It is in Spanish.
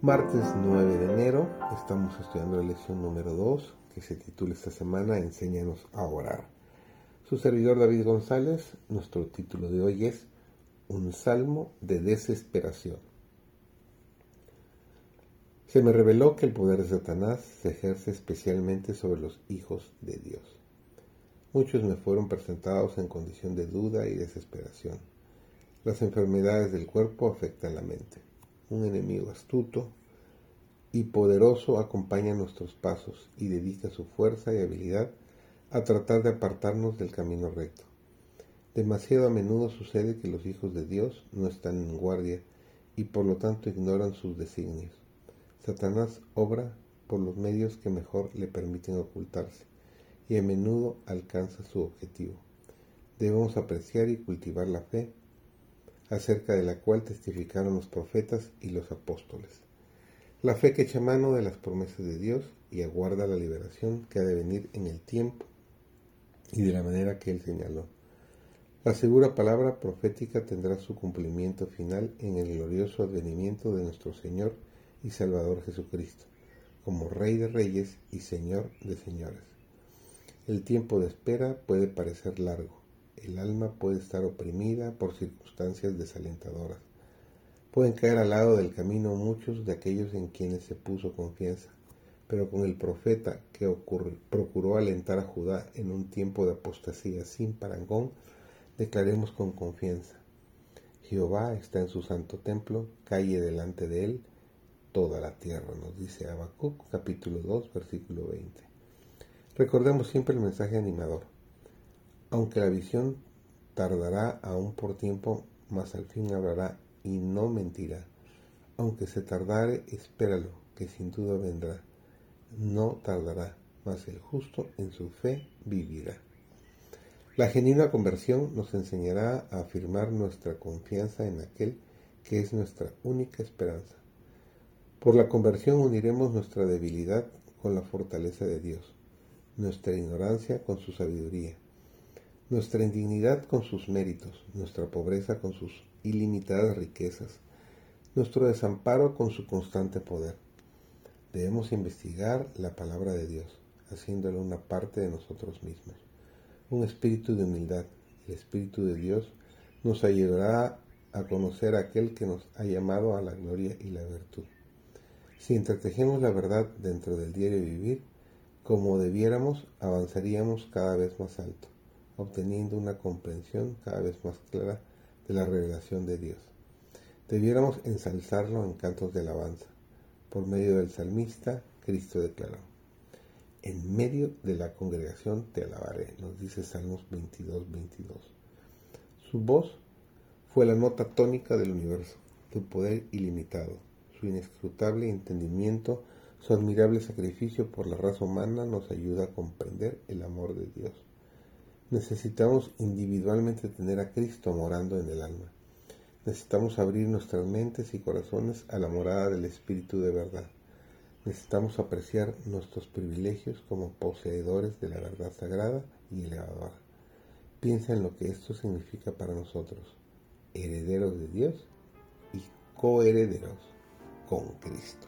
Martes 9 de enero estamos estudiando la lección número 2 que se titula esta semana Enséñanos a orar. Su servidor David González, nuestro título de hoy es Un salmo de desesperación. Se me reveló que el poder de Satanás se ejerce especialmente sobre los hijos de Dios. Muchos me fueron presentados en condición de duda y desesperación. Las enfermedades del cuerpo afectan la mente. Un enemigo astuto y poderoso acompaña nuestros pasos y dedica su fuerza y habilidad a tratar de apartarnos del camino recto. Demasiado a menudo sucede que los hijos de Dios no están en guardia y por lo tanto ignoran sus designios. Satanás obra por los medios que mejor le permiten ocultarse y a menudo alcanza su objetivo. Debemos apreciar y cultivar la fe acerca de la cual testificaron los profetas y los apóstoles. La fe que echa mano de las promesas de Dios y aguarda la liberación que ha de venir en el tiempo y de la manera que Él señaló. La segura palabra profética tendrá su cumplimiento final en el glorioso advenimiento de nuestro Señor y Salvador Jesucristo, como Rey de Reyes y Señor de Señores. El tiempo de espera puede parecer largo, el alma puede estar oprimida por circunstancias desalentadoras. Pueden caer al lado del camino muchos de aquellos en quienes se puso confianza, pero con el profeta que procuró alentar a Judá en un tiempo de apostasía sin parangón, declaremos con confianza, Jehová está en su santo templo, calle delante de él toda la tierra, nos dice Habacuc capítulo 2 versículo 20. Recordemos siempre el mensaje animador. Aunque la visión tardará aún por tiempo, mas al fin hablará y no mentirá. Aunque se tardare, espéralo, que sin duda vendrá no tardará, mas el justo en su fe vivirá. La genuina conversión nos enseñará a afirmar nuestra confianza en aquel que es nuestra única esperanza. Por la conversión uniremos nuestra debilidad con la fortaleza de Dios, nuestra ignorancia con su sabiduría, nuestra indignidad con sus méritos, nuestra pobreza con sus ilimitadas riquezas, nuestro desamparo con su constante poder. Debemos investigar la palabra de Dios, haciéndola una parte de nosotros mismos. Un espíritu de humildad, el Espíritu de Dios, nos ayudará a conocer a aquel que nos ha llamado a la gloria y la virtud. Si entretejemos la verdad dentro del diario vivir, como debiéramos, avanzaríamos cada vez más alto, obteniendo una comprensión cada vez más clara de la revelación de Dios. Debiéramos ensalzarlo en cantos de alabanza, por medio del salmista, Cristo declaró, en medio de la congregación te alabaré, nos dice Salmos 22, 22. Su voz fue la nota tónica del universo, su poder ilimitado, su inescrutable entendimiento, su admirable sacrificio por la raza humana nos ayuda a comprender el amor de Dios. Necesitamos individualmente tener a Cristo morando en el alma Necesitamos abrir nuestras mentes y corazones a la morada del Espíritu de verdad. Necesitamos apreciar nuestros privilegios como poseedores de la verdad sagrada y elevadora. Piensa en lo que esto significa para nosotros, herederos de Dios y coherederos con Cristo.